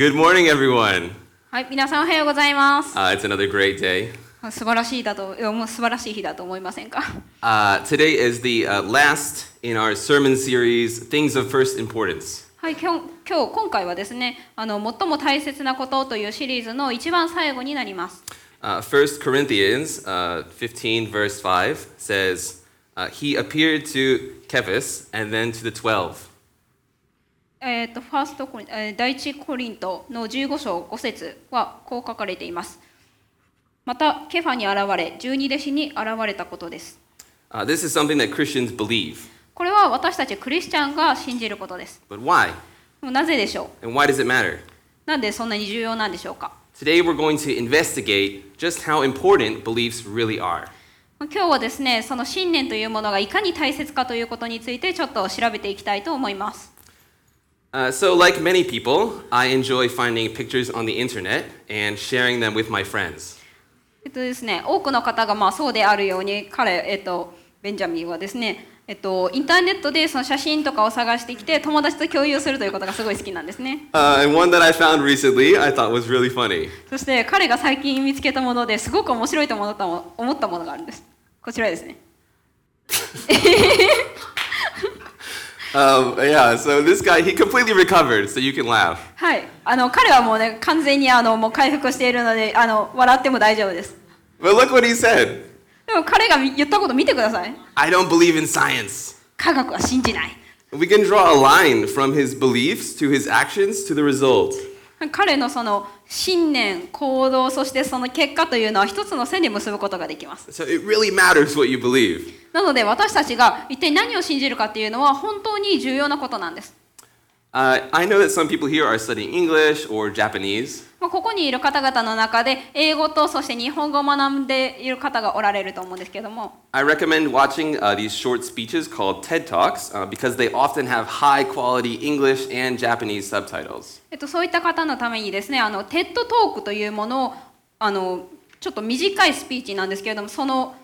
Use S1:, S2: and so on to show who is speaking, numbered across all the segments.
S1: good morning, everyone.
S2: はい、皆さんおはようございます。
S1: Uh, it's another great day.
S2: 素晴らしいだと、いやもう素晴らしい日だと思いませんか。
S1: Uh, today is the uh, last in our sermon series, Things of First Importance.
S2: はい、今日、今日今回はですね、あの最も大切なことというシリーズの一番最後になります。
S1: Uh, 1 Corinthians uh, 15, verse 5 says, uh, He appeared to Cephas and then to the twelve.
S2: えっ、とファーストコリン、えー第一コリントの15章5節はこう書かれています。またケファに現れ、十二弟子に現れたことです。
S1: Uh, this is something that Christians believe.
S2: これは私たちクリスチャンが信じることです。
S1: But why?
S2: なぜでしょ
S1: And why does it matter?
S2: うなんでそんなに重要なんでしょうか
S1: ？Today we're going to investigate just how important beliefs really are.
S2: 今日はですね、その信念というものがいかに大切かということについてちょっと調べていきたいと思います。
S1: Uh, so, like many people, I enjoy finding pictures on the internet and sharing them with my friends.
S2: えっとですね、多くの方がまあそうであるように彼、えっと、ベンジャミンはですね、えっと、インターネットでその写真とかを探してきて友達と共有するということがすごい好きなんですね。そして彼が最近見つけたものですごく面白いと,思ったものがあるんです。こちらですね。
S1: Um, yeah, so this guy, he completely recovered, so you can laugh.
S2: はい、あの彼はもうね完全にあのもう回復しているのであの笑っても大丈夫です。
S1: But look what he said
S2: でも彼が言ったこと見てください。
S1: I don't believe in science.
S2: 科学は信じない。
S1: We can draw a line from his beliefs to his actions to the result.
S2: 彼のその信念、行動、そしてその結果というのは一つの線で結ぶことができます。
S1: So it really matters what you believe.
S2: なので私たちが一体何を信じるかっていうのは本当に重要なことなんです。
S1: Uh, I know that some people here are studying English or Japanese.
S2: まあここにいる方々の中で英語とそして日本語を学んでいる方がおられると思うんですけども
S1: I recommend watching uh, these short speeches called TED Talks uh, because they often have high quality English and Japanese subtitles.
S2: えっと、そういった方のためにですねあのテッドトークというものをあのちょっと短いスピーチなんですけれどもその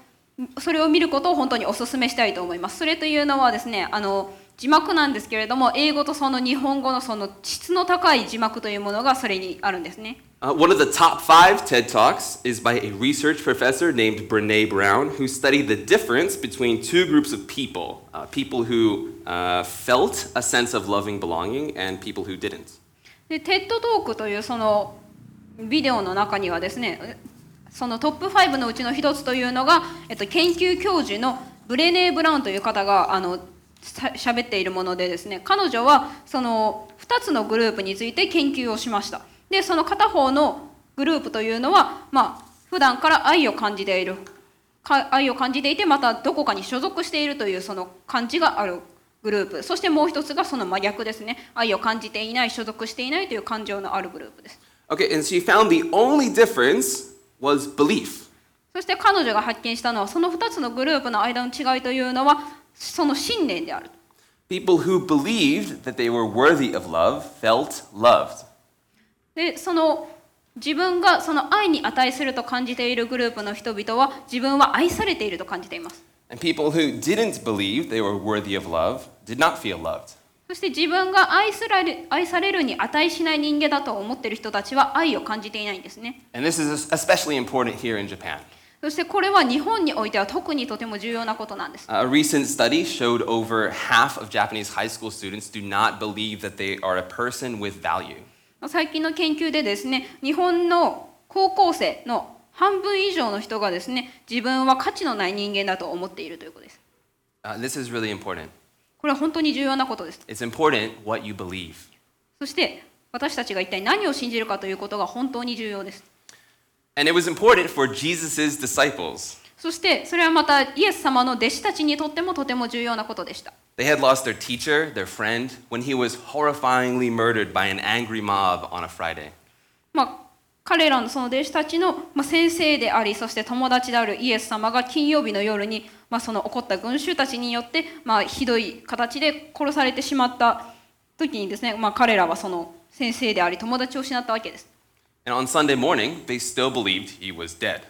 S2: それを見ることを本当にお勧めしたいと思います。それというのはですねあの字幕なんですけれども英語とその日本語のその質の高い字幕というものがそれにあるんですね。
S1: Uh, one of the top five TED Talks is by a research professor named Brene Brown, who studied the difference between two groups of people uh, people who uh, felt a sense of loving belonging and people who didn't.
S2: で TED Talk というそのビデオの中にはですねそのトップ5のうちの一つというのが、えっと、研究教授のブレネー・ブラウンという方があのさ喋っているものでですね彼女はその2つのグループについて研究をしました。でその片方のグループというのはまあ普段から愛を感じている。か愛を感じていてまたどこかに所属しているというその感じがあるグループ。そしてもう一つがその真逆ですね。愛を感じていない所属していないという感情のあるグループです。
S1: Okay, and she found the only difference was belief.
S2: そして彼女が発見したのはその2つのグループの間の違いというのはその信念である。で、その自分がその愛に値すると感じているグループの人々は自分は愛されていると感じています。そして自分が愛,すられ愛されるに値しない人間だと思ってる人たちは愛を感じていないんですね。そしてこれは日本においては特にとても重要なことなんです。
S1: A recent study showed over half of Japanese high school students do not believe that they are a person with value.
S2: 最近の研究でですね、日本の高校生の半分以上の人がですね、自分は価値のない人間だと思っているということです。
S1: Uh, this is really important.
S2: これは本当に重要なことです。
S1: It's important what you believe.
S2: そして私たちが一体何を信じるかということが本当に重要です。
S1: And it was important for Jesus' disciples.
S2: そしてそれはまたイエス様の弟子たちにとってもとても重要なことでした。
S1: They had lost their teacher, their friend, when he was horrifyingly murdered by an angry mob on a Friday.
S2: まあ彼らのその弟子たちのまあ先生でありそして友達であるイエス様が金曜日の夜にまあその起こった群衆たちによってまあひどい形で殺されてしまった時にですね、まあ、彼らはその先生であり友達を失ったわけです。
S1: And on Sunday morning, they still believed he was dead.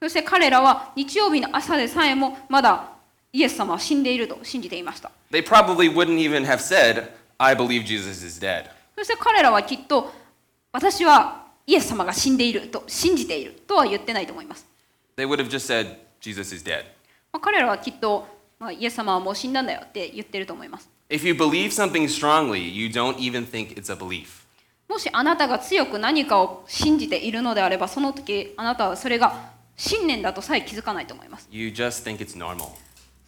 S2: そして彼らは日曜日の朝でさえもまだイエス様は死んでいると信じていました。
S1: They probably wouldn't even have said, I believe Jesus is dead.
S2: そして彼らはきっと私はイエス様が死んでいると信じているとは言ってないと思います。
S1: They would have just said, Jesus is dead.
S2: まあ、彼らはきっと、まあ、イエス様はもう死んだんだよって言ってると思います。
S1: If you believe something strongly, you don't even think it's a belief.
S2: もしあなたが強く何かを信じているのであれば、その時あなたはそれが信念だとさえ気づかないと思います。
S1: You just think it's normal.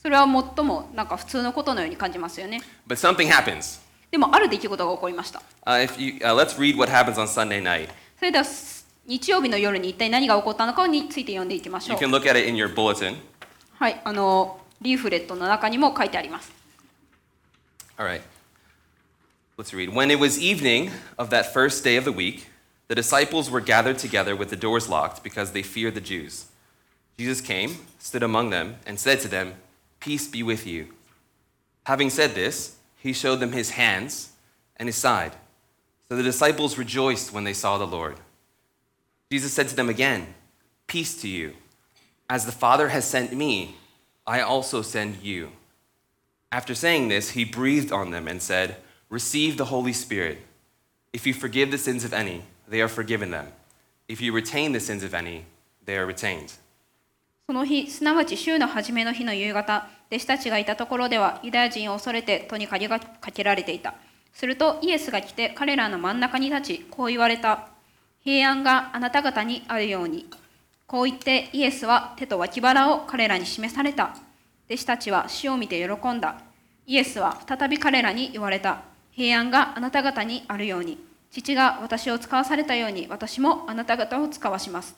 S2: それは最もなんか普通のことのように感じますよね。
S1: But something happens.
S2: でもある出来事が起こりました。
S1: Uh, if you, uh, let's read what happens on Sunday night.
S2: それでは日曜日の夜に一体何が起こったのかについて読んでいきまし
S1: You
S2: ょう。
S1: can look at it in your bulletin.
S2: はい、あのリーフレットの中にも書いてあります。
S1: All right. Let's read. When it was evening of that first day of the week, the disciples were gathered together with the doors locked because they feared the Jews. Jesus came, stood among them, and said to them, Peace be with you. Having said this, he showed them his hands and his side. So the disciples rejoiced when they saw the Lord. Jesus said to them again, Peace to you. As the Father has sent me, I also send you. After saying this, he breathed on them and said, Receive the Holy Spirit. If you forgive the sins of any, they are forgiven them. If you retain the sins of any, they are retained.
S2: その日、すなわち週の初めの日の夕方、弟子たちがいたところでは、ユダヤ人を恐れて戸に鍵がかけられていた。するとイエスが来て彼らの真ん中に立ち、こう言われた。平安があなた方にあるように。こう言ってイエスは手と脇腹を彼らに示された。弟子たちは死を見て喜んだ。イエスは再び彼らに言われた。平安があなた方にあるように。父が私を使わされたように、私もあなた方を使わします。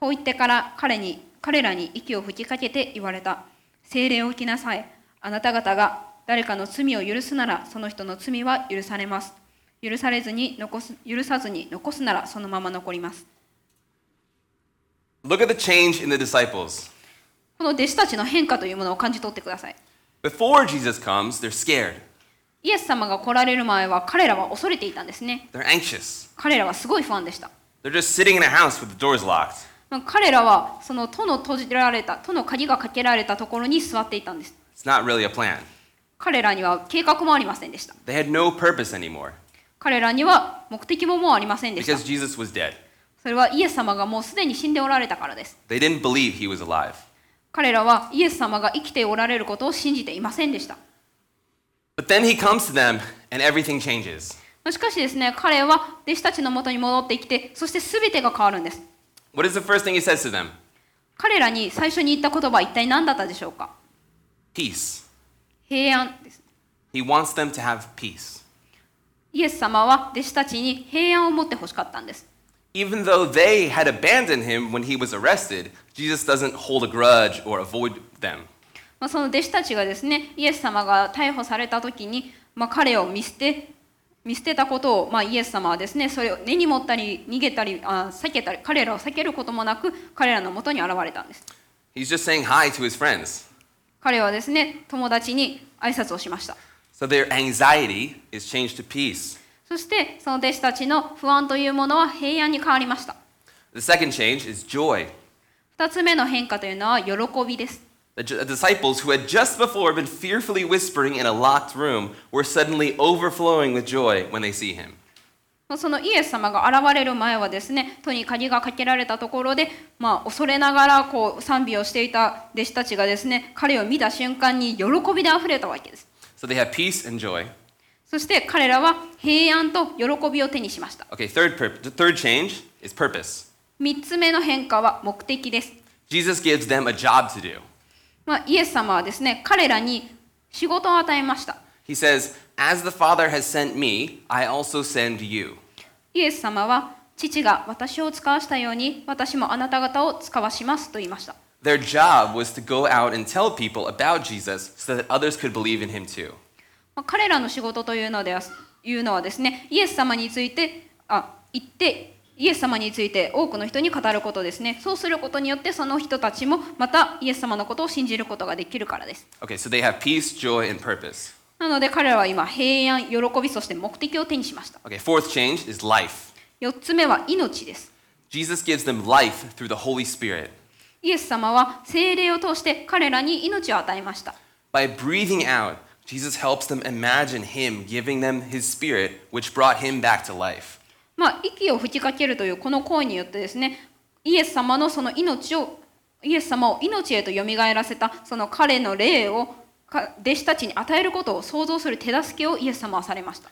S2: こう言ってから彼に彼らに息を吹きかけて言われた。精霊を受きなさい。あなた方が誰かの罪を許すならその人の罪は許されます。許されずに残す許さずに残すならそのまま残ります。
S1: Look at the change in the disciples.
S2: この弟子たちの変化というものを感じ取ってください。
S1: Before Jesus comes, they're scared,
S2: イエス様が来られる前は彼らは恐れていたんですね。
S1: they're anxious.
S2: 彼らはすごい不安でした。
S1: They're just sitting in a house with the doors locked.
S2: 彼らはその戸の閉じられた、戸の鍵がかけられたところに座っていたんです。
S1: It's not really a plan.
S2: 彼らには計画もありませんでした。
S1: They had no purpose anymore
S2: 彼らには目的ももうありませんでした。
S1: because Jesus was dead.
S2: それはイエス様がもうすでに死んでおられたからです。
S1: They didn't believe he was alive.
S2: 彼らはイエス様が生きておられることを信じていませんでした。
S1: But then he comes to them and everything changes.
S2: しかしですね、彼は弟子たちのもとに戻ってきて、そして全てが変わるんです。
S1: What is the first thing he says to them?
S2: 彼らに最初に言った言葉は一体何だったでしょうか
S1: Peace.
S2: 平安です。
S1: He wants them to have peace.
S2: イエス様は弟子たちに平安を持ってほしかったんです。
S1: Even though they had abandoned him when he was arrested, Jesus doesn't hold a grudge or avoid them.
S2: まあ、その弟子たちがですね、イエス様が逮捕された時に、まあ、彼を見捨て、見捨てたことを、まあ、イエス様はですね、それを根に持ったり、逃げたり、あ避けたり、彼らを避けることもなく、彼らのもとに現れたんです。
S1: He's just saying hi to his friends.
S2: 彼はですね、友達に挨拶をしました。
S1: So their anxiety is changed to peace.
S2: そして、その弟子たちの不安というものは平安に変わりました。
S1: The second change is joy.
S2: 二つ目の変化というのは喜びです。
S1: The ju- disciples who had just before been fearfully whispering in a locked room were suddenly overflowing with joy when they see him.
S2: まあそのイエス様が現れる前はですね、戸に鍵がかけられたところで、まあ、恐れながらこう賛美をしていた弟子たちがですね、彼を見た瞬間に喜びであふれたわけです。
S1: So they have peace and joy.
S2: そして彼らは平安と喜びを手にしました。
S1: Okay, third, pur- the third change is purpose.
S2: 三つ目の変化は目的です。
S1: Jesus gives them a job to do.
S2: まあ、イエス様はですね、彼らに仕事を与えました。
S1: He says, As the Father has sent me, I also send you.
S2: イエス様は父が私を使わしたように私もあなた方を使わしますと言いました。
S1: Their job was to go out and tell people about Jesus so that others could believe in him too.
S2: まあ彼らの仕事というのではいうのはですね、イエス様についてあ言ってイエス様について多くの人に語ることですね。そうすることによってその人たちもまたイエス様のことを信じることができるからです。
S1: Okay, so they have peace, joy, and purpose.
S2: なので彼らは今平安、喜びそして目的を手にしました。
S1: Okay, fourth change is life.
S2: 4つ目は命です。
S1: Jesus gives them life through the Holy Spirit.
S2: イエス様は精霊を通して彼らに命を与えました。
S1: By breathing out, Jesus helps them imagine him giving them his spirit, which brought him back to life.
S2: まあ、息を吹きかけるというこの行為によってですねイエス様のその命をイエス様を命へとよみがえらせたその彼の霊をか弟子たちに与えることを想像する手助けをイエス様はされました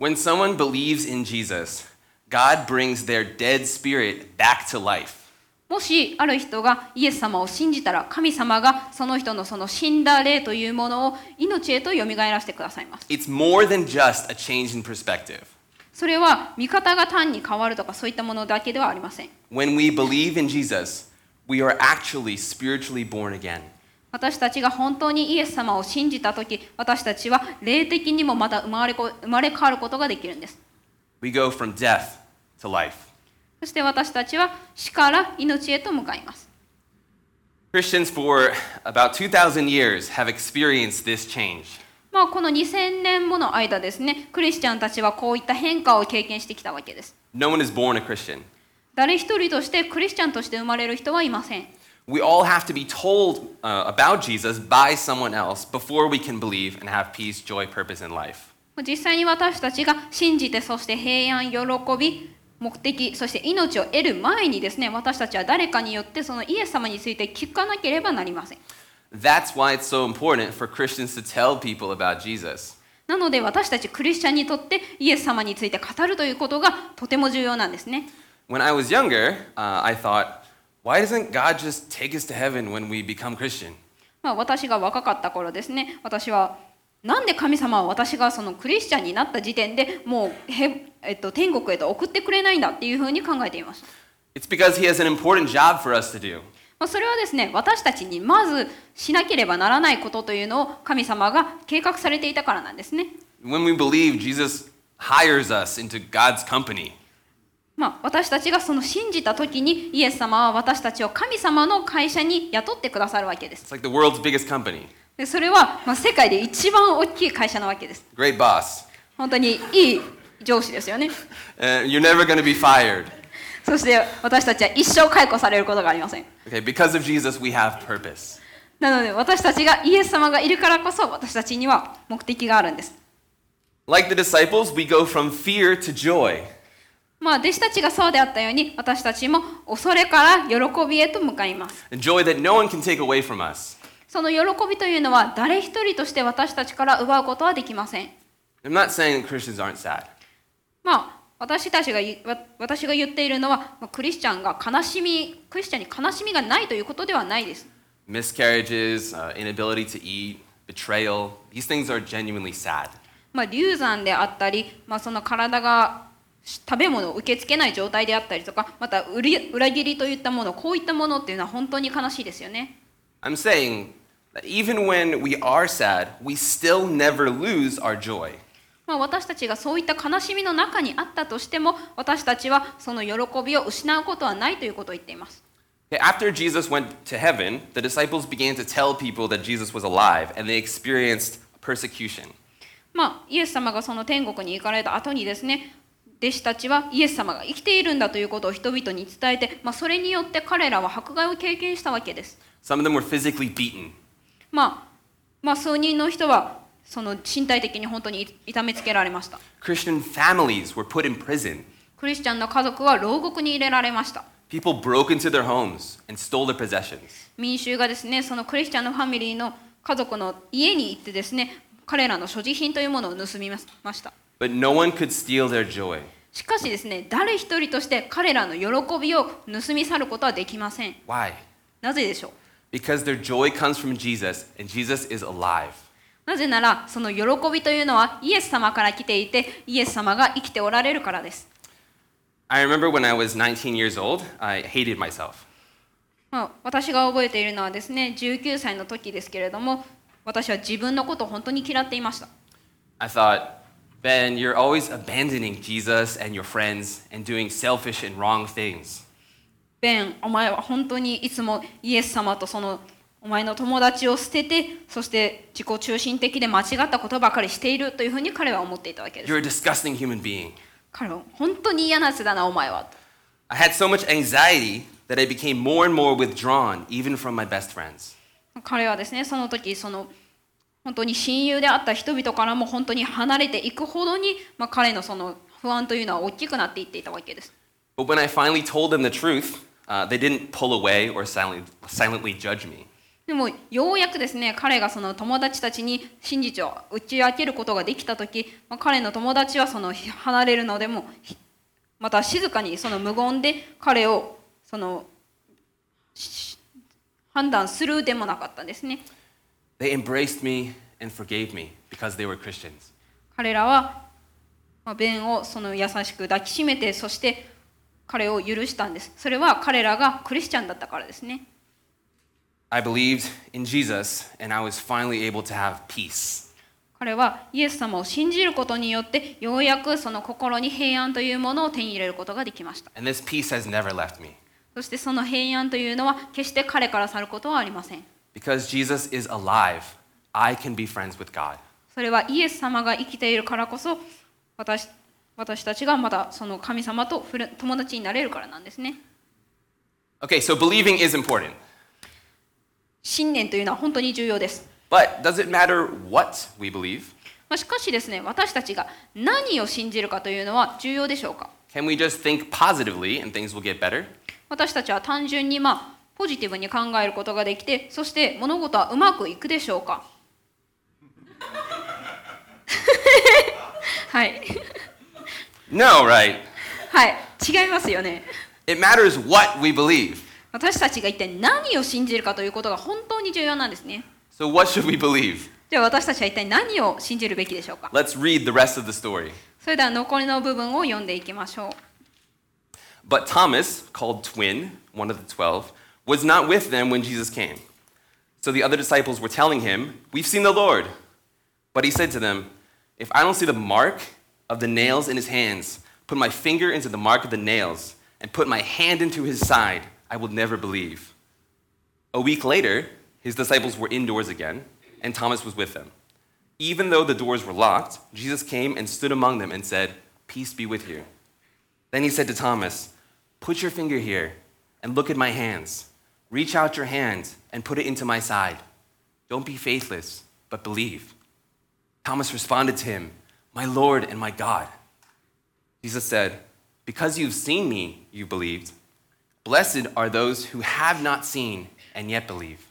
S1: When someone believes in Jesus, God brings their dead spirit back to life.
S2: もしある人がイエス様を信じたら神様がその人のその死んだ霊というものを命へとよみがえらせてくださいます
S1: It's more than just a change in perspective.
S2: それは見方が単に変わるとかそういったものだけではありません
S1: When we believe in Jesus, we are actually spiritually born again.
S2: 私たちが本当にイエス様を信じた時私たちは霊的にもまた生まれこ生まれ変わることができるんです
S1: We go from death to life.
S2: そして私たちは死から命へと向かいます
S1: Christians for about 2,000 years have experienced this change.
S2: まあこの2000年もの間ですねクリスチャンたちはこういった変化を経験してきたわけです
S1: No one is born a Christian.
S2: 誰一人としてクリスチャンとして生まれる人はいません
S1: We all have to be told uh, about Jesus by someone else before we can believe and have peace, joy, purpose in life.
S2: 実際に私たちが信じてそして平安喜び目的そして命を得る前にですね私たちは誰かによってそのイエス様について聞かなければなりません
S1: That's why it's so important for Christians to tell people about Jesus.
S2: なので私たちクリスチャンにとってイエス様について語るということがとても重要なんですね
S1: When I was younger, uh, I thought, why doesn't God just take us to heaven when we become Christian?
S2: まあ、私が若かった頃ですね私はなんで神様は私がそのクリスチャンになった時点でもうへ、えっと、天国へと送ってくれないんだっていうふうに考えていました、
S1: It's because He has an important job for us to do.
S2: まあ、それはですね私たちにまずしなければならないことというのを神様が計画されていたからなんですね
S1: When we believe, Jesus hires us into God's company.
S2: まあ、私たちがその信じた時にイエス様は私たちを神様の会社に雇ってくださるわけです
S1: It's like the world's biggest company.
S2: でそれは、まあ、世界で一番大きい会社なわけです
S1: Great boss.
S2: 本当にいい上司ですよね
S1: Uh, you're never going to be fired.
S2: そして私たちは一生解雇されることがありません。
S1: Okay, Jesus,
S2: なので私たちがイエス様がいるからこそ私たちには目的があるんです。
S1: Like、the disciples, we go from fear to joy.
S2: まあ弟子たちがそうであったように私たちも恐れから喜びへと向かいます。
S1: Joy that no、one can take away from us.
S2: その喜びというのは誰一人として私たちから奪うことはできません。
S1: I'm not saying that Christians aren't sad.
S2: まあ私たちが私が言っているのはまあクリスチャンが悲しみクリスチャンに悲しみがないということではないです
S1: Miscarriages, uh, inability to eat, betrayal, these things are genuinely sad.
S2: まあ流産であったり、まあ、その体が食べ物を受け付けない状態であったりとかまた裏切りといったものこういったものっていうのは本当に悲しいですよね
S1: I'm saying that even when we are sad, we still never lose our joy.
S2: まあ、私たちがそういった悲しみの中にあったとしても私たちはその喜びを失うことはないということを言っています
S1: After Jesus went to heaven, the disciples began to tell people that Jesus was alive, and they experienced persecution.
S2: まあイエス様がその天国に行かれた後にですね弟子たちはイエス様が生きているんだということを人々に伝えて、まあ、それによって彼らは迫害を経験したわけです
S1: Some of them were physically beaten.
S2: まあ、まあ数人の人はその身体的に本当に痛めつけられました
S1: Christian families were put in prison.
S2: クリスチャンの家族は牢獄に入れられました
S1: People broke into their homes and stole their possessions.
S2: 民衆がですねそのクリスチャンのファミリーの家族の家に行ってですね彼らの所持品というものを盗みまました
S1: But no one could steal their joy.
S2: しかしですね誰一人として彼らの喜びを盗み去ることはできません
S1: Why?
S2: なぜでしょう
S1: Because their joy comes from Jesus, and Jesus is alive.
S2: なぜならその喜びというのはイエス様から来ていてイエス様が生きておられるからです
S1: I remember when I was 19 years old, I hated myself.
S2: まあ、私が覚えているのはですね19歳の時ですけれども私は自分のことを本当に嫌っていました
S1: I thought, Ben, you're always abandoning Jesus and your friends and doing selfish and wrong things.
S2: ベンお前は本当にいつもイエス様とそのお前の友達を捨ててそして自己中心的で間違ったことばかりしているというふうに彼は思っていたわけです
S1: You're a disgusting human being.
S2: 彼は本当に嫌なやつだなお前は
S1: I had so much anxiety that I became more and more withdrawn, even from my best friends.
S2: 彼はですねその時その本当に親友であった人々からも本当に離れていくほどに、まあ、彼のその不安というのは大きくなっていっていたわけです
S1: But when I finally told them the truth, uh, they didn't pull away or silently, silently judge me.
S2: でもようやくですね彼がその友達たちに真実を打ち明けることができた時、まあ、彼の友達はその離れるのでもひまた静かにその無言で彼をそのし判断するでもなかったんですね。
S1: They embraced me and forgave me because they were Christians.
S2: 彼らは、まあ、ベンをその優しく抱きしめてそして彼を許したんです。それは彼らがクリスチャンだったからですね
S1: I believed in Jesus, and I was finally able to have peace.
S2: 彼はイエス様を信じることによってようやくその心に平安というものを手に入れることができました
S1: And this peace has never left me
S2: そしてその平安というのは決して彼から去ることはありません
S1: because Jesus is alive. I can be friends with God.
S2: それはイエス様が生きているからこそ私私たちがまたその神様と友達になれるからなんですね
S1: Okay, so believing is important.
S2: 信念というのは本当に重要です、
S1: But does it matter what we believe?
S2: まあ、しかしですね私たちが何を信じるかというのは重要でしょうか
S1: Can we just think positively and things will get better?
S2: 私たちは単純にまあポジティブに考えることができてそして物事はうまくいくでしょうかはい
S1: No, right?
S2: はい違いますよね
S1: It matters what we believe.
S2: 私たちが一体何を信じるかということが本当に重要なんですね
S1: So, what should we believe?
S2: では私たちは一体何を信じるべきでしょうか
S1: Let's read the rest of the story.
S2: それでは残りの部分を読んでいきましょう
S1: But Thomas, called Twin, one of the twelve, was not with them when Jesus came. So the other disciples were telling him, We've seen the Lord. But he said to them, If I don't see the mark of the nails in his hands, put my finger into the mark of the nails, and put my hand into his side, I will never believe. A week later, his disciples were indoors again, and Thomas was with them. Even though the doors were locked, Jesus came and stood among them and said, Peace be with you. Then he said to Thomas, Put your finger here and look at my hands. Reach out your hand and put it into my side. Don't be faithless, but believe. Thomas responded to him, My Lord and my God. Jesus said, Because you've seen me, you believed. Blessed are those who have not seen and yet believe.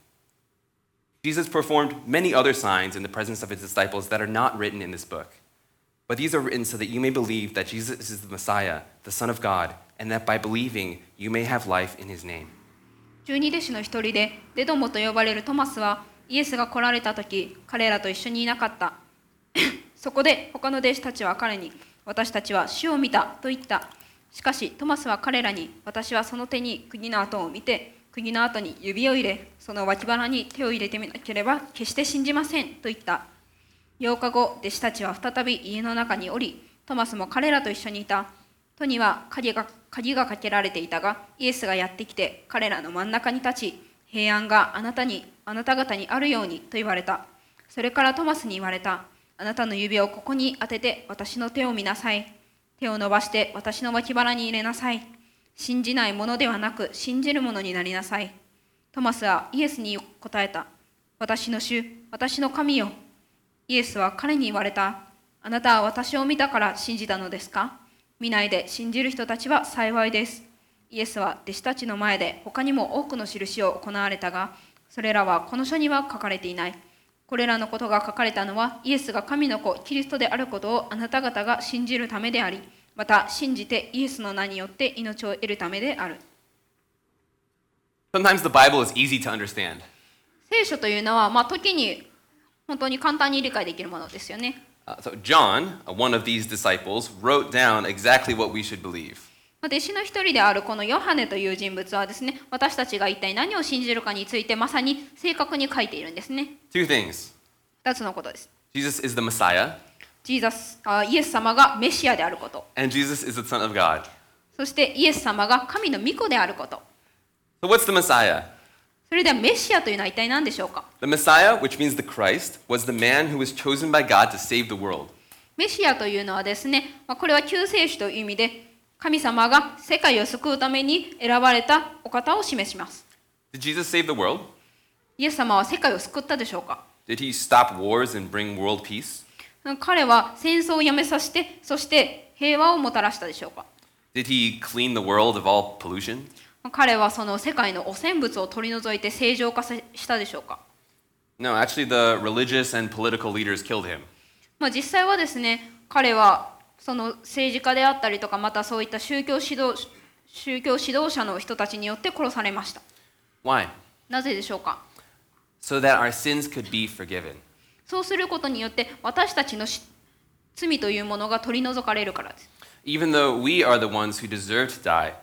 S1: Jesus performed many other signs in the presence of his disciples that are not written in this book. But these are written so that you may believe that Jesus is the Messiah, the Son of God, and that by believing you may have life in his name.
S2: 十二弟子の一人でデドモと呼ばれるトマスはイエスが来られた時彼らと一緒にいなかったそこで他の弟子たちは彼に私たちは死を見たと言った しかしトマスは彼らに私はその手に釘の跡を見て釘の跡に指を入れその脇腹に手を入れてみなければ決して信じませんと言った。8日後弟子たちは再び家の中におりトマスも彼らと一緒にいた。戸には鍵が鍵がかけられていたがイエスがやってきて彼らの真ん中に立ち平安があなたにあなた方にあるようにと言われた。それからトマスに言われた。あなたの指をここに当てて私の手を見なさい。手を伸ばして私の脇腹に入れなさい信じないものではなく信じるものになりなさいトマスはイエスに答えた私の主私の神よイエスは彼に言われた。あなたは私を見たから信じたのですか？見ないで信じる人たちは幸いです。イエスは弟子たちの前で他にも多くの印を行われたが、それらはこの書には書かれていない。これらのことが書かれたのは、イエスが神の子、キリストであることをあなた方が信じるためであり、また信じてイエスの名によって命を得るためである。
S1: Sometimes the Bible is easy to understand.
S2: 聖書というのは、まあ、時に本当に簡単に理解できるものですよね。
S1: Uh, so, John, uh, one of these disciples, wrote down exactly what we should believe.
S2: まあ弟子の一人であるこのヨハネという人物はですね私たちが一体何を信じるかについてまさに正確に書いているんですね。
S1: Two things.
S2: 2つのことです。
S1: Jesus is the Messiah,
S2: ジーザスあイエス様がメシアであること。
S1: And Jesus is the Son of God.
S2: そしてイエス様が神の御子であること。
S1: So, what's the Messiah?
S2: それではメシアというのは一体何でしょうか
S1: ？The Messiah, which means the Christ, was the man who was chosen by God to save the world.
S2: メシアというのはですね、まあ、これは救世主という意味で神様が世界を救うために選ばれたお方を示します
S1: Did Jesus save the world?
S2: イエス様は世界を救ったでしょうか
S1: Did he stop wars and bring world peace?
S2: 彼は戦争をやめさせてそして平和をもたらしたでしょうか
S1: Did he clean the world of all pollution?
S2: 彼はその世界の汚染物を取り除いて正常化せしたでしょうか
S1: No, actually, the religious and political leaders killed him.
S2: まあ、実際はですね彼はその政治家であったりとかまたそういった宗教指導宗教指導者の人たちによって殺されました
S1: Why?
S2: なぜでしょうか
S1: ？So that our sins could be forgiven.
S2: そうすることによって私たちのし罪というものが取り除かれるからです
S1: Even though we are the ones who deserve to die,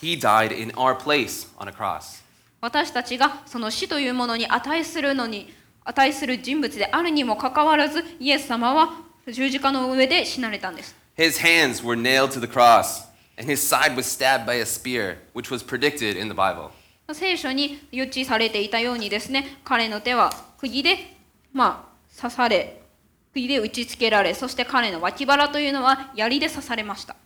S1: he died in our place on a cross.
S2: 私たちがその死というものに値するのに値する人物であるにもかかわらずイエス様は十字架の上で死なれたんです
S1: His hands were nailed to the cross, and his side was stabbed by a spear, which was predicted in the Bible.
S2: 聖書に予知されていたようにですね彼の手は釘で、まあ、刺され釘で打ちつけられそして彼の脇腹というのは槍で刺されました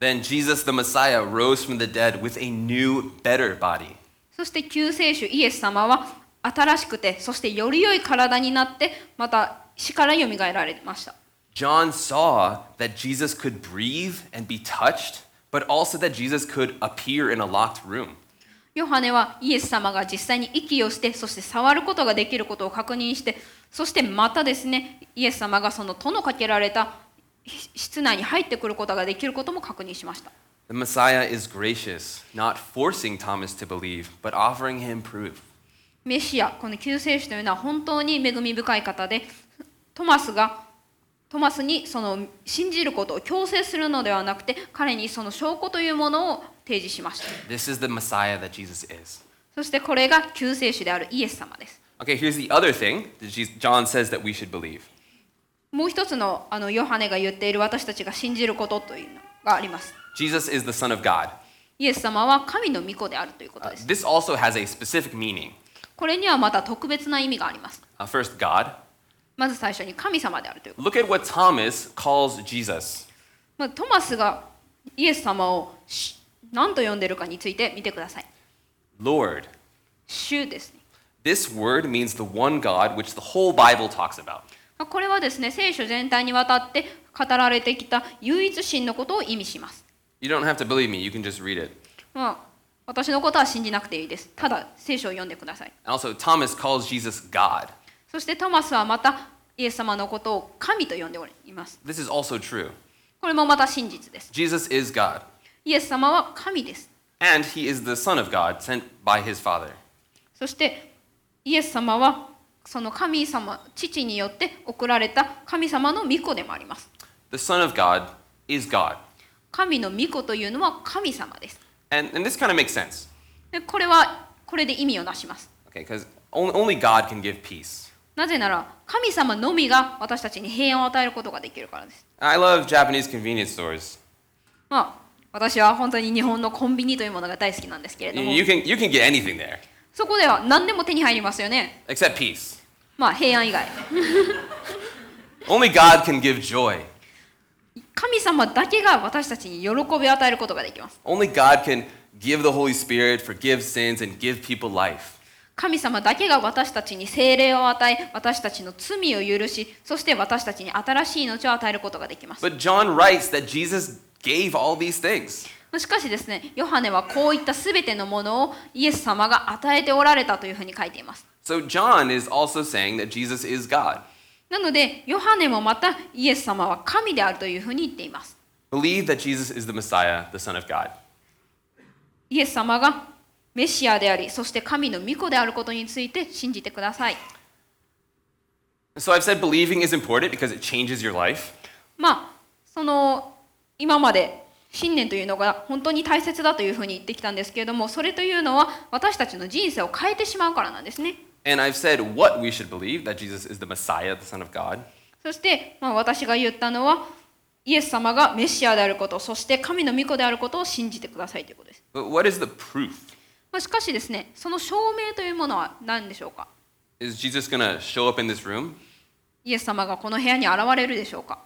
S1: Then Jesus the Messiah rose from the dead with a new, better body.
S2: そして救世主イエス様は新しくてそしてより良い体になってまた死からよみがえられました
S1: John saw that Jesus could breathe and be touched, but also that Jesus could appear in a locked room.
S2: ヨハネはイエス様が実際に息をしてそして触ることができることを確認してそしてまたですねイエス様がその戸のかけられた室内に入ってくることができることも確認しました
S1: The Messiah is gracious, not forcing Thomas to believe, but offering him proof.
S2: メシアこの救世主というのは本当に恵み深い方でトマスがトマスにその信じることを強制するのではなくて彼にその証拠というものを提示しました
S1: This is the Messiah that Jesus is.
S2: そしてこれが救世主であるイエス様です
S1: Okay, here's the other thing that John says that we should believe.
S2: もう一つのあのヨハネが言っている私たちが信じることというのがあります
S1: Jesus is the Son of God.
S2: イエス様は神の御子であるということ
S1: Uh,
S2: です
S1: this also has a specific meaning.
S2: これにはまた特別な意味があります
S1: Uh, first, God.
S2: まず最初に神様であるということ
S1: Look at what Thomas calls Jesus.
S2: まあ、トマスがイエス様をし何と呼んでるかについて見てください
S1: Lord.
S2: 主ですね
S1: This word means the one God which the whole Bible talks about.
S2: まあこれはですね聖書全体にわたって語られてきた唯一神のことを意味します、
S1: You don't have to believe me, you can just read it.
S2: まあ、私のことは信じなくていいですただ聖書を読んでください
S1: Also, Thomas calls Jesus God.
S2: そしてトマスはまたイエス様のことを神と呼んでおります
S1: This is also true.
S2: これもまた真実です
S1: Jesus is God,
S2: イエス様は神です
S1: and he is the Son of God sent by his Father.
S2: そしてイエス様はその神様父によって送られた神様の御子でもあります
S1: The Son of God is God.
S2: 神の御子というのは神様です
S1: And, and this kind of makes sense,
S2: でこれはこれで意味をなします
S1: okay, because only God can give peace.
S2: なぜなら神様のみが私たちに平安を与えることができるからです
S1: I love Japanese convenience stores.
S2: まあ私は本当に日本のコンビニというものが大好きなんですけれど
S1: You,
S2: も
S1: you can, you can get anything there,
S2: そこでは何でも手に入りますよね
S1: except peace.
S2: まあ平安以外
S1: Only God can give joy.
S2: 神様だけが私たちに喜びを与えることができます
S1: Only God can give the Holy Spirit, forgive sins, and give people life.
S2: 神様だけが私たちに精霊を与え私たちの罪を許しそして私たちに新しい命を与えることができます
S1: But John writes that Jesus gave all these things.
S2: しかしですねヨハネはこういった全てのものをイエス様が与えておられたというふうに書いています
S1: So John is also saying that Jesus is God.
S2: なのでヨハネもまたイエス様は神であるというふうに言っています
S1: Believe that Jesus is the Messiah, the Son of God.
S2: イエス様がメシアでありそして神の御子であることについて信じてください
S1: So I've said believing is important because it changes your life.
S2: まあその今まで信念というのが本当に大切だというふうに言ってきたんですけれどもそれというのは私たちの人生を変えてしまうからなんですね
S1: And I've said what we should believe that Jesus is the Messiah, the Son of God.
S2: そして、まあ、私が言ったのはイエス様がメシアであることそして神の御子であることを信じてくださいということです、
S1: But what is the proof?
S2: まあ、しかしですねその証明というものは何でしょうか
S1: Is Jesus going to show up in this room?
S2: イエス様がこの部屋に現れるでしょうか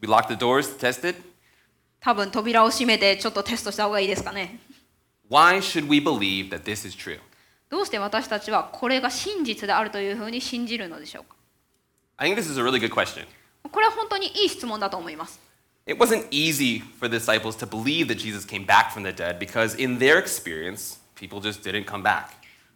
S1: Should we lock the doors to test it?
S2: 多分扉を閉めてちょっとテストした方がいいですかね
S1: Why should we believe that this is true?
S2: どうして私たちはこれが真実であるというふうに信じるのでしょうか
S1: I think this is a really good question.
S2: これは本当にいい質問だと思います
S1: It wasn't easy for the disciples to believe that Jesus came back from the dead because, in their experience, people just didn't come back.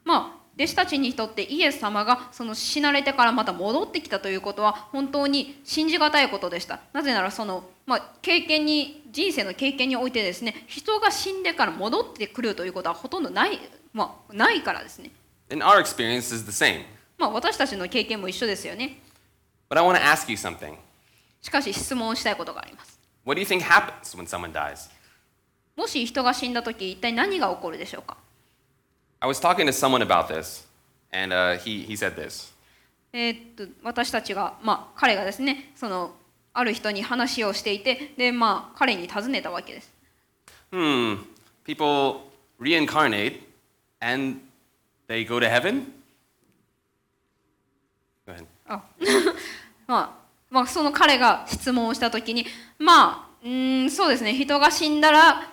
S2: まあ弟子たちにとってイエス様がその死なれてからまた戻ってきたということは本当に信じがたいことでしたなぜならその、まあ、経験に人生の経験においてですね人が死んでから戻ってくるということはほとんどない,、まあ、ないからですね
S1: And our experience is the same.
S2: まあ私たちの経験も一緒ですよね
S1: But I want to ask you something.
S2: しかし質問をしたいことがあります
S1: What do you think happens when someone dies?
S2: もし人が死んだ時一体何が起こるでしょうか？
S1: I was talking to someone about this, and uh, he, he said this.
S2: えーっと私たちが、まあ、彼がですねそのある人に話をしていてで、まあ、彼に尋ねたわけです
S1: Hmm, people reincarnate and they go to heaven? Go ahead.
S2: あまあ、まあ、その彼が質問をした時にまあうーんそうですね人が死んだら、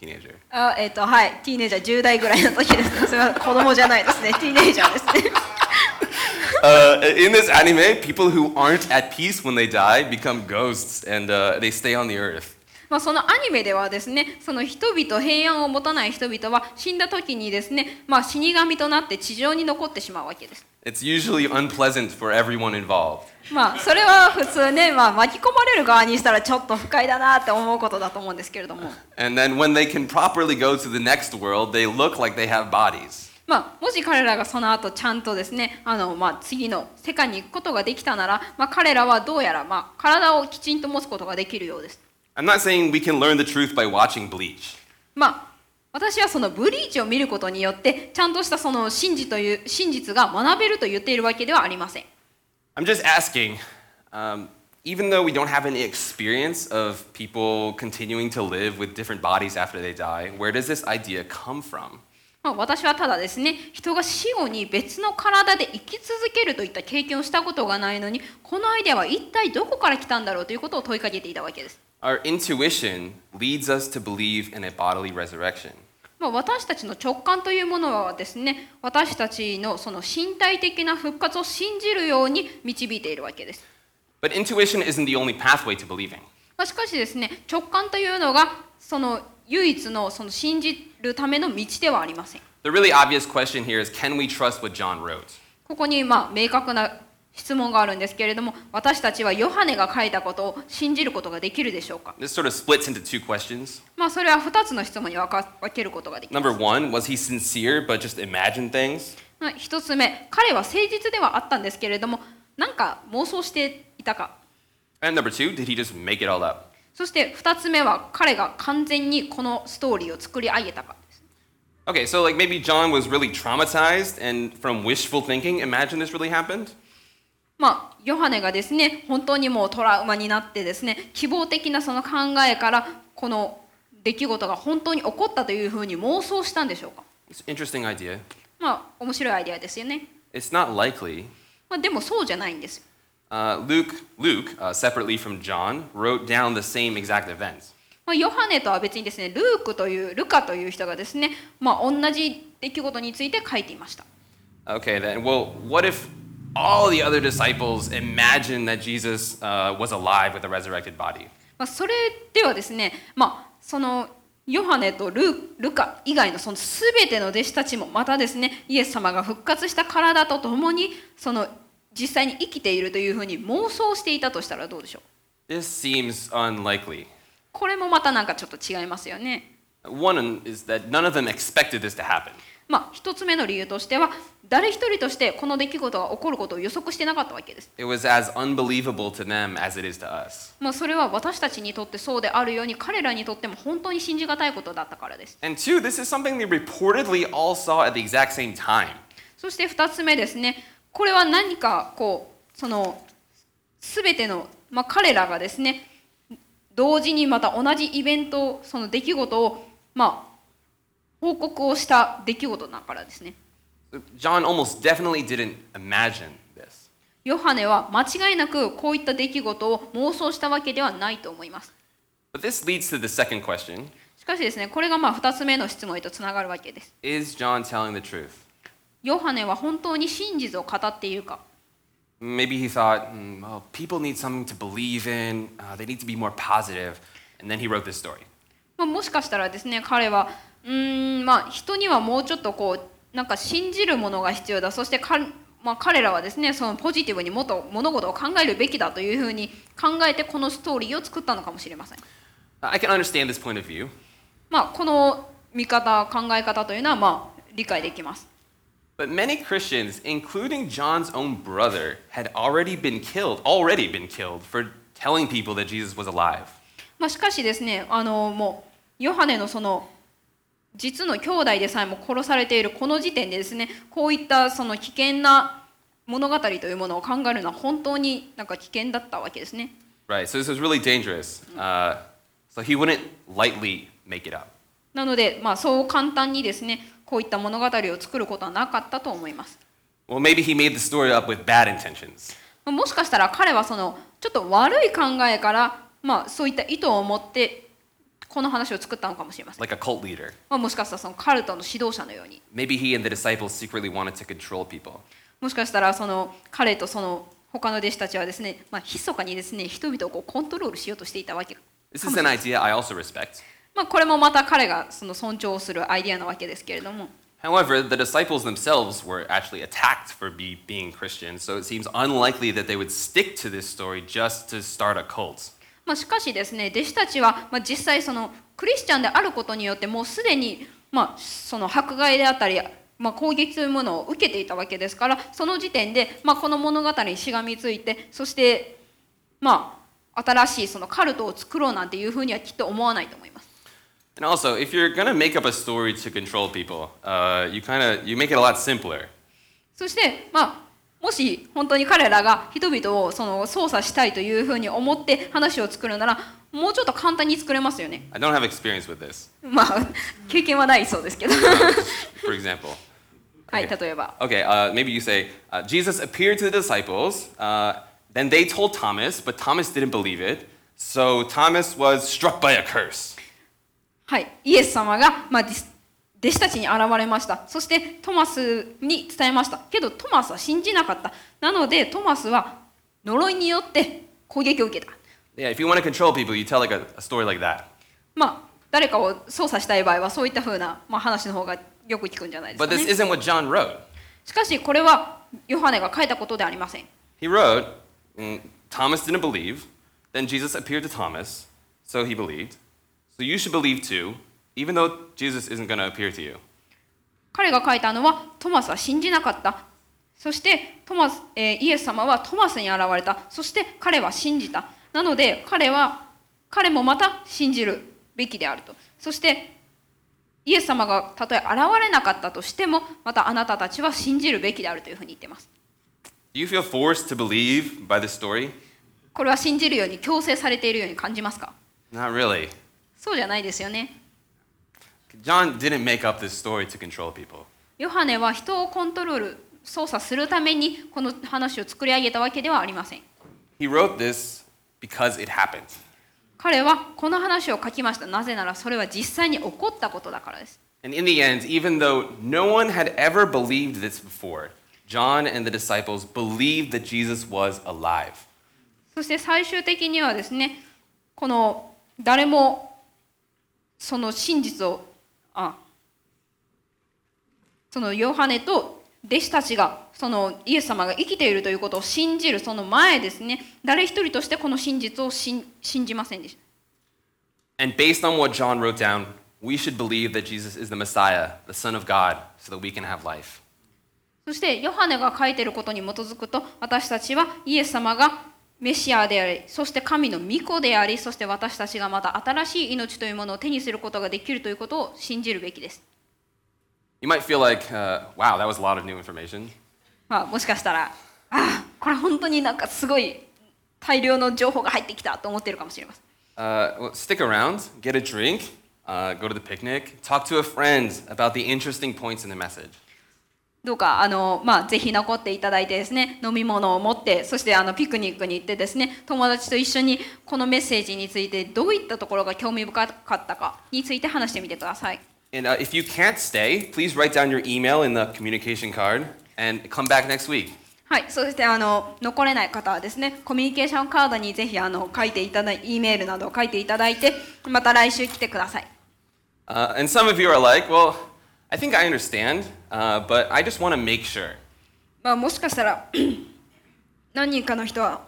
S1: teenager.
S2: あえっ、とはいティーネイジャー10代ぐらいの時ですそれは子供じゃないですねティーネイジャーですね
S1: Uh, in this anime, people who aren't at peace when they die become ghosts and uh, they stay on the earth.
S2: まあそのアニメではですねその人々平安を持たない人々は死んだ時にですね、まあ、死神となって地上に残ってしまうわけです
S1: It's usually unpleasant for everyone involved.
S2: まあそれは普通ね、まあ、巻き込まれる側にしたらちょっと不快だなって思うことだと思うんですけれども
S1: And then when they can properly go to the next world, they look like they have bodies.
S2: まあ、もし彼らがその後ちゃんとですねあの、まあ、次の世界に行くことができたなら、まあ、彼らはどうやら、まあ、体をきちんと持つことができるようです
S1: I'm not saying we can learn the truth by watching Bleach.
S2: まあ私はそのブリーチを見ることによってちゃんとしたその真実という真実が学べると言っているわけではありません
S1: I'm just asking, um, even though we don't have any experience of people continuing to live with different bodies after they die, where does this idea come from?
S2: まあ、私はただですね人が死後に別の体で生き続けるといった経験をしたことがないのにこのアイデアは一体どこから来たんだろうということを問いかけていたわけです
S1: Our intuition leads us to believe in a bodily resurrection.
S2: まあ、私たちの直感というものはですね私たちのその身体的な復活を信じるように導いているわけです、
S1: But intuition isn't the only pathway to believing.
S2: まあ、しかしですね直感というのがその唯一のその信じるための道ではありません
S1: The really obvious question here is can we trust what John wrote?
S2: ここにまあ明確な質問があるんですけれども私たちはヨハネが書いたことを信じることができるでしょうか
S1: This sort of splits into two questions.
S2: まあそれは2つの質問に分か分けることができます
S1: Number one, was he sincere but just imagined things?
S2: まあ一つ目彼は誠実ではあったんですけれどもなんか妄想していたか
S1: And number two, did he just make it all up?
S2: そして2つ目は彼が完全にこのストーリーを作り上げたか
S1: Okay, so like maybe John was really traumatized and from wishful thinking, imagine this really happened?
S2: まあヨハネがですね本当にもうトラウマになってですね希望的なその考えからこの出来事が本当に起こったというふうに妄想したんでしょうか
S1: ？It's an interesting idea.
S2: まあ面白いアイデアですよね、
S1: It's not likely.
S2: まあ、でもそうじゃないんですよ
S1: Uh, Luke, Luke uh, separately from John, wrote down the same exact events.
S2: まあ、ヨハネとは別にですねルークというルカという人がですねまあ同じ出来事について書いていました
S1: Okay, then, well, what if all the other disciples imagined that Jesus uh, was alive with a resurrected body?
S2: まあ、それではですね、まあ、そのヨハネとルルカ以外のその全ての弟子たちもまたですねイエス様が復活した体とともにその実際に生きているというふうに妄想していたとしたらどうでしょう
S1: This seems unlikely.
S2: これもまたなんかちょっと違いますよね。
S1: One is that none of them expected this to happen.
S2: まあ一つ目の理由としては誰一人としてこの出来事が起こることを予測してなかったわけです。
S1: It was as unbelievable to them as it is to us.
S2: まあそれは私たちにとってそうであるように彼らにとっても本当に信じがたいことだったからです。
S1: And two, this is something they reportedly all saw at the exact same time.
S2: そして2つ目ですねこれは何かこうその全ての、まあ、彼らがですね同時にまた同じイベントその出来事をまあ報告をした出来事だからですね
S1: John almost definitely didn't imagine this.
S2: ヨハネは間違いなくこういった出来事を妄想したわけではないと思います
S1: But this leads to the second question
S2: しかしですねこれがまあ2つ目の質問へとつながるわけです
S1: Is John telling the truth?
S2: ヨハネは本当に真実を語っているか
S1: Maybe he thought, "Hmm, well, people need something to believe in, uh, they need to be more positive, and then he wrote this story.
S2: まあ、もしかしたらですね彼はうーんまあ人にはもうちょっとこうなんか信じるものが必要だそしてか、まあ、彼らはですねそのポジティブにもっと物事を考えるべきだというふうに考えてこのストーリーを作ったのかもしれません。
S1: I can understand this point of view,
S2: まあこの見方考え方というのはまあ理解できます。
S1: but many Christians, including John's own brother, had already been killed, already been killed for telling people that Jesus was alive.
S2: まあ、しかしですねあのもうヨハネのその実の兄弟でさえも殺されているこの時点でですねこういったその危険な物語というものを考えるのは本当になんか危険だったわけですね。
S1: Right, so this was really dangerous. Uh, so he wouldn't lightly make it up.
S2: なので、まあ、そう簡単にですねこういった物語を作ることはなかったと思います。
S1: Well, maybe he made the story up with bad intentions.
S2: まあもしかしたら彼はそのちょっと悪い考えから、まあ、そういった意図を持ってこの話を作ったのかもしれません。
S1: like a cult leader.
S2: まあ、もしかしたらそのカルトの指導者のように
S1: Maybe he and the disciples secretly wanted to control people.
S2: もしかしたらその彼とその他の弟子たちはですね、まあ、密かにですね人々をこうコントロールしようとしていたわけ
S1: This is an idea I also respect.
S2: まあ、これもまた彼がその尊重するアイデアなわけですけれども
S1: However, the disciples themselves were actually attacked for be, being Christians, so it seems unlikely that they would stick to this story just to start a cult.
S2: まあ、しかしですね弟子たちは、まあ、実際そのクリスチャンであることによってもうすでに、まあ、その迫害であったり、まあ、攻撃というものを受けていたわけですからその時点で、まあ、この物語にしがみついてそしてまあ新しいそのカルトを作ろうなんていうふうにはきっと思わないと思います。
S1: And also, if you're gonna make up a story to control people, uh, you kind of you make it a lot simpler.
S2: そして、まあ、もし本当に彼らが人々をその操作したいというふうに思って話を作るならもうちょっと簡単に作れますよね。
S1: I don't have experience with this.
S2: まあ経験はないそうですけど。
S1: For example,
S2: はい、例えば。
S1: okay, uh, maybe you say uh, Jesus appeared to the disciples, uh, then they told Thomas, but Thomas didn't believe it, so Thomas was struck by a curse.
S2: はい、イエス様が、まあ、弟子たちに現れました。そしてトマスに伝えました。けどトマスは信じなかった。なのでトマスは呪いによって攻撃を受けた。
S1: Yeah, if you want to control people, you tell like a, a story like that.
S2: まあ誰かを操作したい場合はそういった風な、まあ、話の方がよく聞くんじゃないです
S1: But
S2: か、
S1: this
S2: ね。
S1: isn't what John wrote.
S2: しかしこれはヨハネが書いたことではありません。
S1: He wrote, mm, Thomas didn't believe. Then Jesus appeared to Thomas, so he believed. So you should believe too, even though Jesus isn't going to appear to you.
S2: 彼が書いたのはトマスは信じなかった。そしてトマス、えーイエス様はトマスに現れた。そして彼は信じた。なので彼は彼もまた信じるべきであると。そしてイエス様がたとえ現れなかったとしてもまたあなたたちは信じるべきであるというふうに言っています。
S1: Do you feel forced to believe by this story?
S2: これは信じるように強制されているように感じますか
S1: ？Not really.
S2: そうじゃないですよね。
S1: John didn't make up this story to control people.
S2: ヨハネは人をコントロール操作するためにこの話を作り上げたわけではありません。
S1: He wrote this because it happened.
S2: 彼はこの話を書きました。なぜならそれは実際に起こったことだからです。
S1: And in the end, even though no one had ever believed this before, John and the disciples believed that Jesus was alive.
S2: そして最終的にはですね、この誰もその真実を、あそのヨハネと弟子たちがそのイエス様が生きているということを信じるその前ですね、誰一人としてこの真実を信信じませんでした。
S1: And based on what John wrote down, we should believe that Jesus is the Messiah, the Son of God, so that we can have life.
S2: そしてヨハネが書いていることに基づくと私たちはイエス様がメシアであり、そして神の御子であり、そして私たちがまた新しい命というものを手にすることができるということを信じるべきです。もしかしたら、あこれ本当になんかすごい大量の情報が入ってきたと思っているかもしれません。
S1: Uh, well, stick around, get a drink,、uh, go to the picnic, talk to a friend about the interesting points in the message.
S2: どうかあの、まあ、ぜひ残っていただいてですね飲み物を持ってそしてあのピクニックに行ってですね友達と一緒にこのメッセージについてどういったところが興味深かったかについて話してみてください
S1: And uh, if you can't stay, please write down your email in the communication card and come back next week.
S2: はいそしてあの残れない方はですねコミュニケーションカードにぜひあの書いていただい E メールなどを書いていただいてまた来週来てください
S1: Uh, and some of you are like, well, I think I understand, uh, but I just want to make sure.
S2: まあもしかしたら何人かの人は.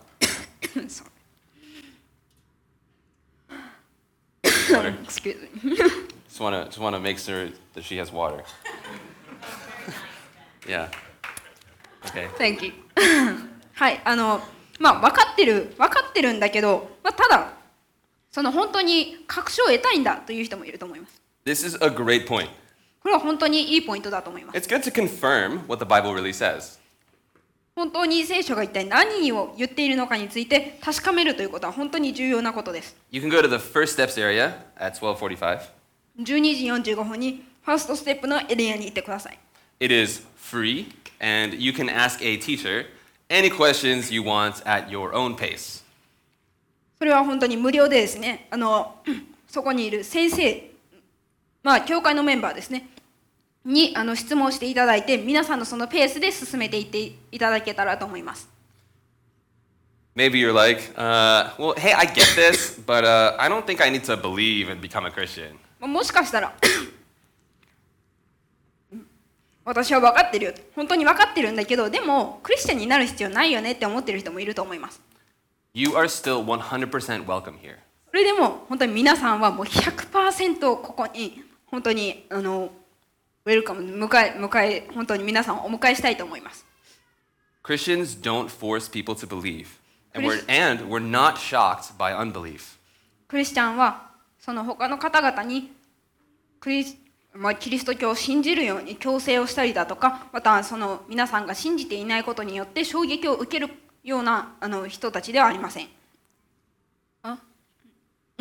S2: Excuse me.
S1: Just want to just want to make sure that she has water. yeah. Okay.
S2: Thank you. はい、あの、まあ、分かってる、分かってるんだけど、まあ、ただ、その本当に確証を得たいんだという人もいると思います。
S1: This is a great point.
S2: これは本当にいいポイントだと思います。
S1: It's good to confirm what the Bible really says.
S2: 本当に聖書が一体何を言っているのかについて確かめるということは本当に重要なことです。
S1: You can go to the first steps area at 1245.
S2: 12時45分にファーストステップのエリアに行ってください。
S1: It is free, and you can ask a teacher any questions you want at your own pace.
S2: それは本当に無料でですね、あのそこにいる先生、まあ、教会のメンバーですね、にあの質問していただいて、皆さんのそのペースで進めていっていただけたらと思います。
S1: Maybe you're like, uh, well, hey, I get this, but uh, I don't think I need to believe and become a Christian.
S2: まあもしかしたら、私は分かってるよ、本当に分かってるんだけど、でも、クリスチャンになる必要ないよねって思ってる人もいると思います。
S1: You are still 100% welcome here.
S2: それでも、本当に皆さんはもう100%ここに、本当に、あの、ウェルカム、迎え、迎え、本当に皆さんをお迎えしたいと思います。
S1: Christians don't force people to believe, and we're, and we're not shocked by unbelief.
S2: クリスチャンはその他の方々にクリス,、まあ、キリスト教を信じるように強制をしたりだとかまたその皆さんが信じていないことによって衝撃を受けるようなあの人たちではありません。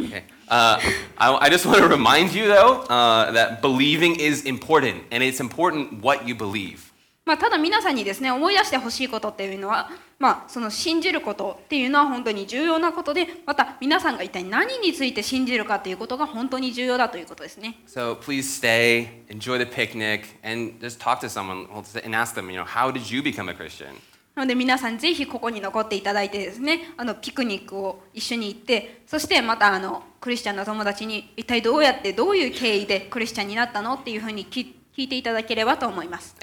S1: Okay. Uh, I, I just want to remind you, though, uh, that believing is important, and it's important what you believe.
S2: まあ、ただ皆さんにですね思い出してほしいことっていうのは、まあ、その信じることっていうのは本当に重要なことでまた皆さんが一体何について信じるかっていうことが本当に重要だということですね。
S1: So please stay, enjoy the picnic, and just talk to someone and ask them, you know, how did you become a Christian?
S2: なので皆さんぜひここに残っていただいてですねあのピクニックを一緒に行ってそしてまたあのクリスチャンの友達に一体どうやってどういう経緯でクリスチャンになったのっていうふうに聞聞いていただければと思います.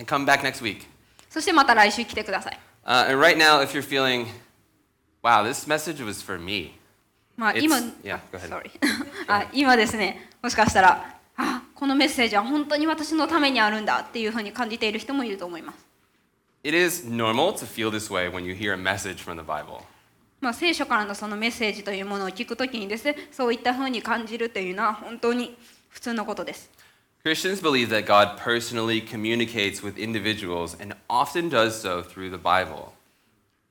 S2: そしてまた来週来てください
S1: Uh, and right now, if you're feeling, wow, this message was for me.
S2: まあ今
S1: yeah, go ahead.
S2: Sorry あ今ですねもしかしたらあこのメッセージは本当に私のためにあるんだっていうふうに感じている人もいると思います
S1: It is normal to feel this way when you hear a message from the Bible.
S2: まあ、聖書からのそのメッセージというものを聞くときにですねそういったふうに感じるというのは本当に普通のことです
S1: Christians believe that God personally communicates with individuals and often does so through the Bible.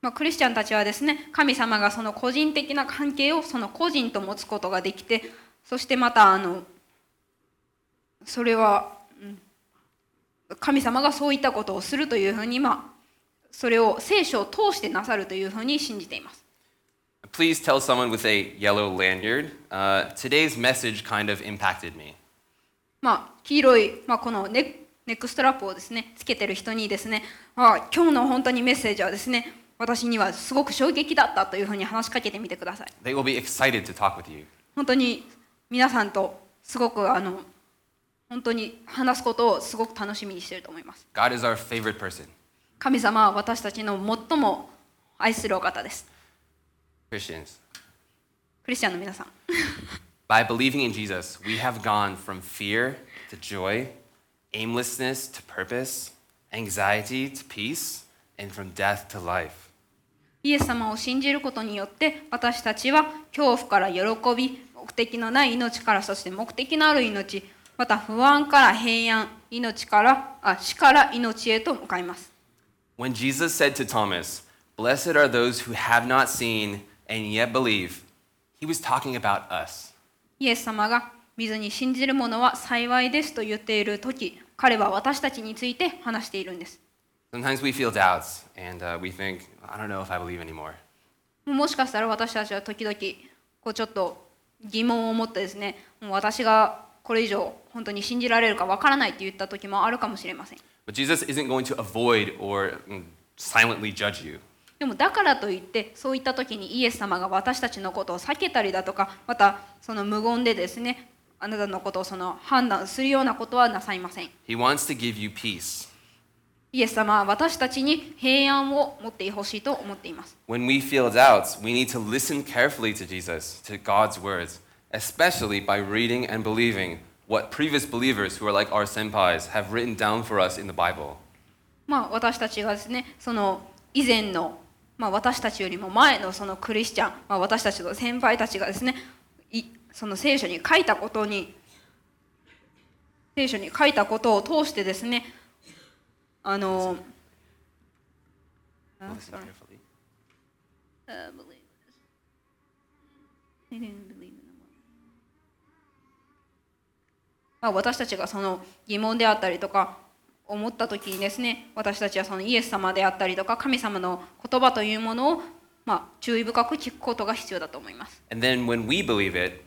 S2: まあ、クリスチャンたちはですね神様がその個人的な関係をその個人と持つことができてそしてまたあのそれは、うん神様がそういったことをするというふうに、まあ、それを聖書を通してなさるというふうに信じています。
S1: Please tell someone with a yellow lanyard, uh, today's message kind of impacted me.
S2: まあ、黄色い、まあ、このネネックストラップをですねつけてる人にですねあ今日の本当にメッセージはですね私にはすごく衝撃だったというふうに話しかけてみてください。
S1: They will be excited to talk with you.
S2: 本当に皆さんとすごくあの本当に話すことをすごく楽しみにしていると思います。
S1: God is our favorite person.
S2: 神様は私たちの最も愛するお方です。
S1: Christians.
S2: クリスチャンの皆さん。
S1: By believing in Jesus, we have gone from fear to joy, aimlessness to purpose, anxiety to peace, and from death to life.
S2: イエス様を信じることによって私たちは恐怖から喜び目的のない命からそして目的のある命また不安から平安命からあ死から命へと向かいます
S1: When Jesus said to Thomas, Blessed are those who have not seen and yet believe, he was talking about us.
S2: イエス様が水に信じる者は幸いですと言っている時彼は私たちについて話しているんです
S1: Sometimes we feel doubts and uh, we think, I don't know if I believe anymore.
S2: もしかしたら私たちは時々こうちょっと疑問を持ってですねもう私がこれ以上本当に信じられるかわからないって言った時もあるかもしれません
S1: But Jesus isn't going to avoid or mm, silently judge you.
S2: でもだからといってそういった時にイエス様が私たちのことを避けたりだとかまたその無言でですねあなたのことをその判断するようなことはなさいません
S1: He wants to give you peace.
S2: イエス様は私たちに平安を持ってほしいと思っています
S1: When we feel doubts, we need to listen carefully to Jesus, to God's words, especially by reading and believing what previous believers who are like our senpais have written down for us in the Bible.
S2: まあ私たちがですねその以前の、まあ、私たちよりも前のそのクリスチャン、まあ、私たちの先輩たちがですねいその聖書に書いたことに聖書に書いたことを通してですねあの
S1: Listen carefully.
S2: Uh, believe this. まあ、私たちがその疑問であったりとか思った時にですね私たちはそのイエス様であったりとか神様の言葉というものを、まあ、注意深く聞くことが必要だと思います。
S1: And then when we believe it,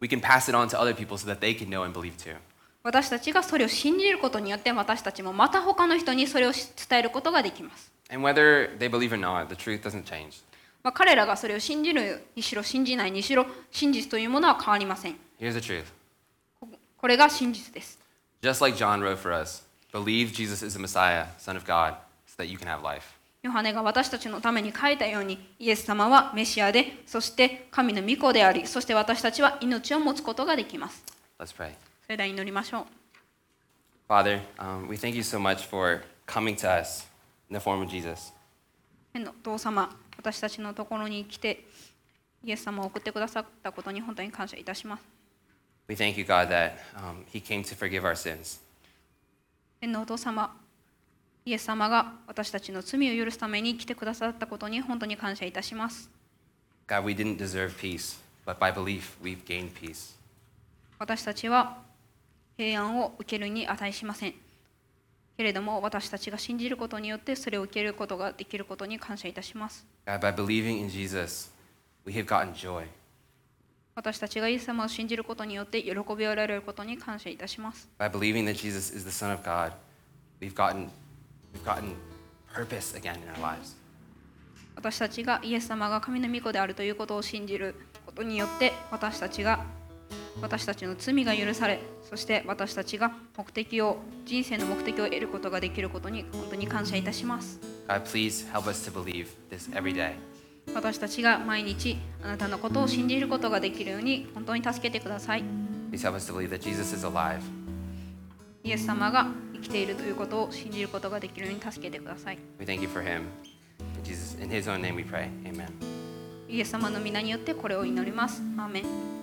S1: we can pass it on to other people so that they can know and believe too.
S2: 私たちがそれを信じることによって私たちもまた他の人にそれを伝えることができます。
S1: And whether they believe or not, the truth doesn't change.
S2: まあ、彼らがそれを信じるにしろ信じないにしろ真実というものは変わりません。
S1: Here's the truth.
S2: ここれが真実です。
S1: Just like John wrote for us, believe Jesus is the Messiah, Son of God, so that you can have life.
S2: ヨハネが私たちのために書いたようにイエス様はメシアでそして神の御子でありそして私たちは命を持つことができます
S1: Let's pray.
S2: それでは祈りましょう
S1: Father, um, we thank you so much for coming to us in the form of Jesus.
S2: 天のお父様私たちのところに来てイエス様を送ってくださったことに本当に感謝いたします
S1: We thank you, God, that um, He
S2: イエス様が私たちの罪を許すために来てくださったことに本当に感謝いたします。
S1: God, belief,
S2: 私たちは平安を受けるに値しません。けれども私たちが信じることによってそれを受けることができることに感謝いたします。
S1: God, Jesus,
S2: 私たちがイエス様を信じることによって喜びを得られることに感謝いたします。
S1: By believing that Jesus is the Son of God, we've gotten, we've gotten purpose again in our lives.
S2: 私たちがイエス様が神の御子であるということを信じることによって私たちが私たちの罪が許されそして私たちが目的を人生の目的を得ることができることに本当に感謝いたします。
S1: God, please help us to believe this every day.
S2: 私たちが毎日あなたのことを信じることができるように本当に助けてください。
S1: Please help us to believe that Jesus is alive.
S2: イエス様が生きているということを信じることができるように助けてください。
S1: We thank you for him. In Jesus, in his own name we pray. Amen.
S2: イエス様の皆によってこれを祈ります。アーメン